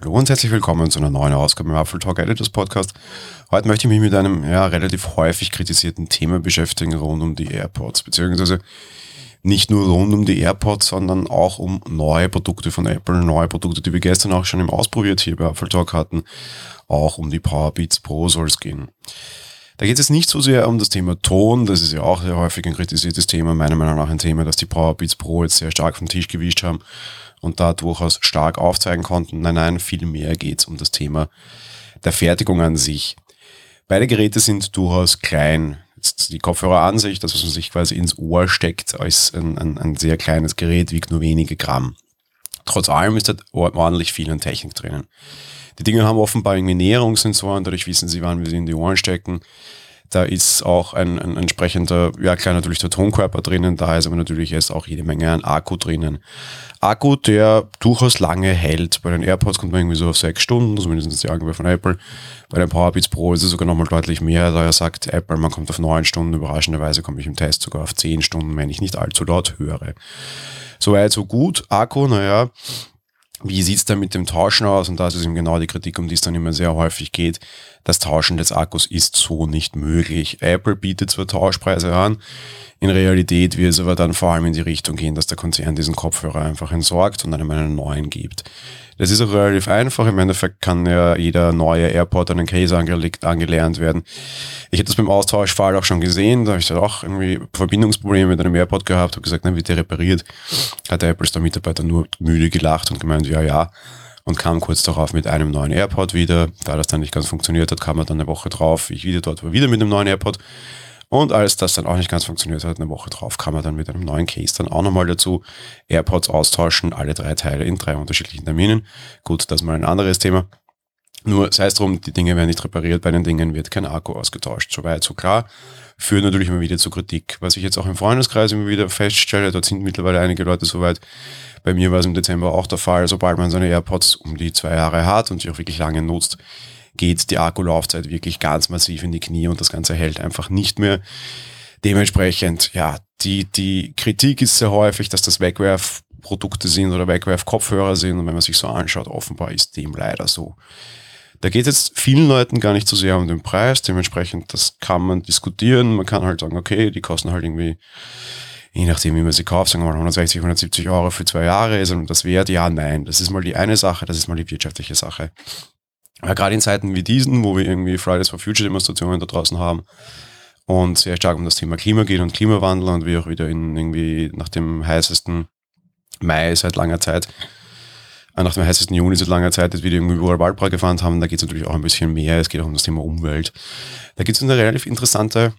und herzlich willkommen zu einer neuen Ausgabe im Apple Talk Editors Podcast. Heute möchte ich mich mit einem ja, relativ häufig kritisierten Thema beschäftigen rund um die AirPods, beziehungsweise nicht nur rund um die AirPods, sondern auch um neue Produkte von Apple, neue Produkte, die wir gestern auch schon im Ausprobiert hier bei Apple Talk hatten. Auch um die Powerbeats Pro soll es gehen. Da geht es nicht so sehr um das Thema Ton, das ist ja auch sehr häufig ein kritisiertes Thema, meiner Meinung nach ein Thema, das die Powerbeats Pro jetzt sehr stark vom Tisch gewischt haben und da durchaus stark aufzeigen konnten. Nein, nein, viel mehr geht es um das Thema der Fertigung an sich. Beide Geräte sind durchaus klein. Die Kopfhöreransicht, das was man sich quasi ins Ohr steckt, als ein, ein, ein sehr kleines Gerät, wiegt nur wenige Gramm. Trotz allem ist da ordentlich viel an Technik drinnen. Die Dinge haben offenbar irgendwie Näherungssensoren, dadurch wissen sie, wann wir sie in die Ohren stecken. Da ist auch ein, ein entsprechender, ja klar, natürlich der Tonkörper drinnen, da ist aber natürlich jetzt auch jede Menge an Akku drinnen. Akku, der durchaus lange hält. Bei den AirPods kommt man irgendwie so auf sechs Stunden, zumindest die Angabe von Apple. Bei den Powerbeats Pro ist es sogar nochmal deutlich mehr, da sagt Apple, man kommt auf neun Stunden. Überraschenderweise komme ich im Test sogar auf zehn Stunden, wenn ich nicht allzu laut höre. Soweit, so gut. Akku, naja, wie sieht's da mit dem Tauschen aus? Und das ist eben genau die Kritik, um die es dann immer sehr häufig geht. Das Tauschen des Akkus ist so nicht möglich. Apple bietet zwar Tauschpreise an, in Realität wird es aber dann vor allem in die Richtung gehen, dass der Konzern diesen Kopfhörer einfach entsorgt und einem einen neuen gibt. Das ist auch relativ einfach. Im Endeffekt kann ja jeder neue Airport an den Case angelegt, angelernt werden. Ich hätte das beim Austauschfall auch schon gesehen. Da habe ich dann auch irgendwie Verbindungsprobleme mit einem Airport gehabt, habe gesagt, dann wird der repariert. Hat der Apple Store Mitarbeiter nur müde gelacht und gemeint, ja, ja. Und kam kurz darauf mit einem neuen Airport wieder. Da das dann nicht ganz funktioniert hat, kam er dann eine Woche drauf, ich wieder dort war, wieder mit einem neuen Airport. Und als das dann auch nicht ganz funktioniert hat, eine Woche drauf, kam er dann mit einem neuen Case dann auch nochmal dazu. AirPods austauschen, alle drei Teile in drei unterschiedlichen Terminen. Gut, das ist mal ein anderes Thema. Nur sei es drum, die Dinge werden nicht repariert, bei den Dingen wird kein Akku ausgetauscht. Soweit, so klar. Führt natürlich immer wieder zu Kritik. Was ich jetzt auch im Freundeskreis immer wieder feststelle, dort sind mittlerweile einige Leute soweit. Bei mir war es im Dezember auch der Fall, sobald man seine AirPods um die zwei Jahre hat und sie auch wirklich lange nutzt, geht die Akkulaufzeit wirklich ganz massiv in die Knie und das Ganze hält einfach nicht mehr. Dementsprechend, ja, die, die Kritik ist sehr häufig, dass das Wegwerfprodukte sind oder Wegwerfkopfhörer sind und wenn man sich so anschaut, offenbar ist dem leider so. Da geht jetzt vielen Leuten gar nicht so sehr um den Preis, dementsprechend, das kann man diskutieren. Man kann halt sagen, okay, die kosten halt irgendwie, je nachdem, wie man sie kauft, sagen wir mal 160, 170 Euro für zwei Jahre ist das wert, ja, nein. Das ist mal die eine Sache, das ist mal die wirtschaftliche Sache. Ja, gerade in Zeiten wie diesen, wo wir irgendwie Fridays for Future Demonstrationen da draußen haben und sehr stark um das Thema Klima geht und Klimawandel und wir auch wieder in irgendwie nach dem heißesten Mai seit langer Zeit, äh, nach dem heißesten Juni seit langer Zeit jetzt wieder irgendwie überall Waldbrand gefahren haben, da geht es natürlich auch ein bisschen mehr, es geht auch um das Thema Umwelt. Da gibt es eine relativ interessante,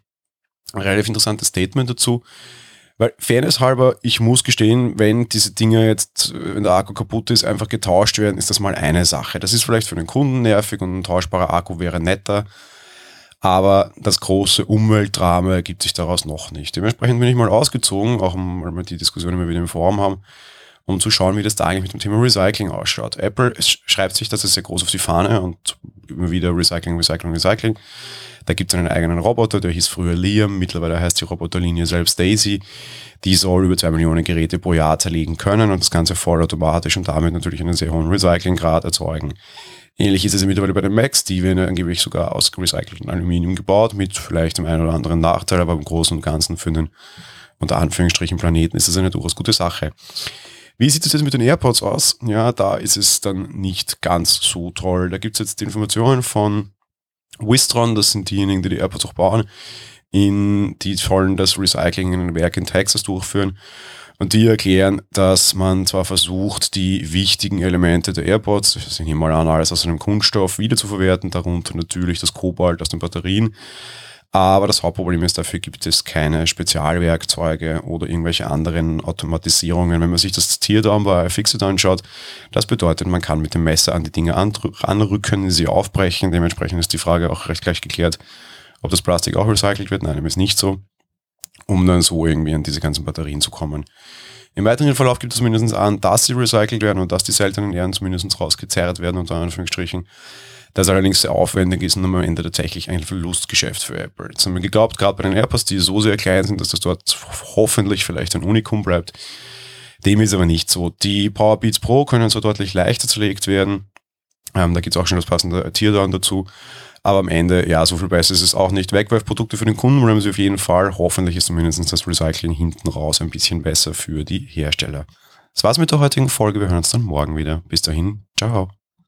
ein relativ interessantes Statement dazu, weil Fairness halber, ich muss gestehen, wenn diese Dinge jetzt, wenn der Akku kaputt ist, einfach getauscht werden, ist das mal eine Sache. Das ist vielleicht für den Kunden nervig und ein tauschbarer Akku wäre netter. Aber das große Umweltdrama ergibt sich daraus noch nicht. Dementsprechend bin ich mal ausgezogen, auch weil wir die Diskussion immer wieder im Forum haben, um zu schauen, wie das da eigentlich mit dem Thema Recycling ausschaut. Apple schreibt sich das sehr groß auf die Fahne und immer wieder Recycling, Recycling, Recycling. Da gibt es einen eigenen Roboter, der hieß früher Liam, mittlerweile heißt die Roboterlinie selbst Daisy. Die soll über zwei Millionen Geräte pro Jahr zerlegen können und das Ganze vollautomatisch und damit natürlich einen sehr hohen Recyclinggrad erzeugen. Ähnlich ist es mittlerweile bei den Macs, die werden angeblich sogar aus recyceltem Aluminium gebaut, mit vielleicht dem einen oder anderen Nachteil, aber im Großen und Ganzen für einen unter Anführungsstrichen Planeten ist das eine durchaus gute Sache. Wie sieht es jetzt mit den AirPods aus? Ja, da ist es dann nicht ganz so toll. Da gibt es jetzt Informationen von Wistron, das sind diejenigen, die die AirPods auch bauen, in, die sollen das Recycling in einem Werk in Texas durchführen. Und die erklären, dass man zwar versucht, die wichtigen Elemente der AirPods, sind hier mal an, alles aus einem Kunststoff wiederzuverwerten, darunter natürlich das Kobalt aus den Batterien, aber das Hauptproblem ist, dafür gibt es keine Spezialwerkzeuge oder irgendwelche anderen Automatisierungen. Wenn man sich das Teardown bei Fixit anschaut, das bedeutet, man kann mit dem Messer an die Dinge anrücken, sie aufbrechen. Dementsprechend ist die Frage auch recht gleich geklärt, ob das Plastik auch recycelt wird. Nein, dem ist nicht so, um dann so irgendwie an diese ganzen Batterien zu kommen. Im weiteren Verlauf gibt es mindestens an, dass sie recycelt werden und dass die seltenen Ehren zumindest rausgezerrt werden, unter Anführungsstrichen. Das allerdings sehr aufwendig ist und am Ende tatsächlich ein Verlustgeschäft für Apple. Jetzt haben wir geglaubt, gerade bei den AirPods, die so sehr klein sind, dass das dort hoffentlich vielleicht ein Unikum bleibt. Dem ist aber nicht so. Die Powerbeats Pro können so deutlich leichter zerlegt werden. Ähm, da gibt es auch schon das passende Teardown dazu. Aber am Ende, ja, so viel besser ist es auch nicht. Wegwerfprodukte für den Kunden wollen sie auf jeden Fall. Hoffentlich ist zumindest das Recycling hinten raus ein bisschen besser für die Hersteller. Das war's mit der heutigen Folge. Wir hören uns dann morgen wieder. Bis dahin. Ciao.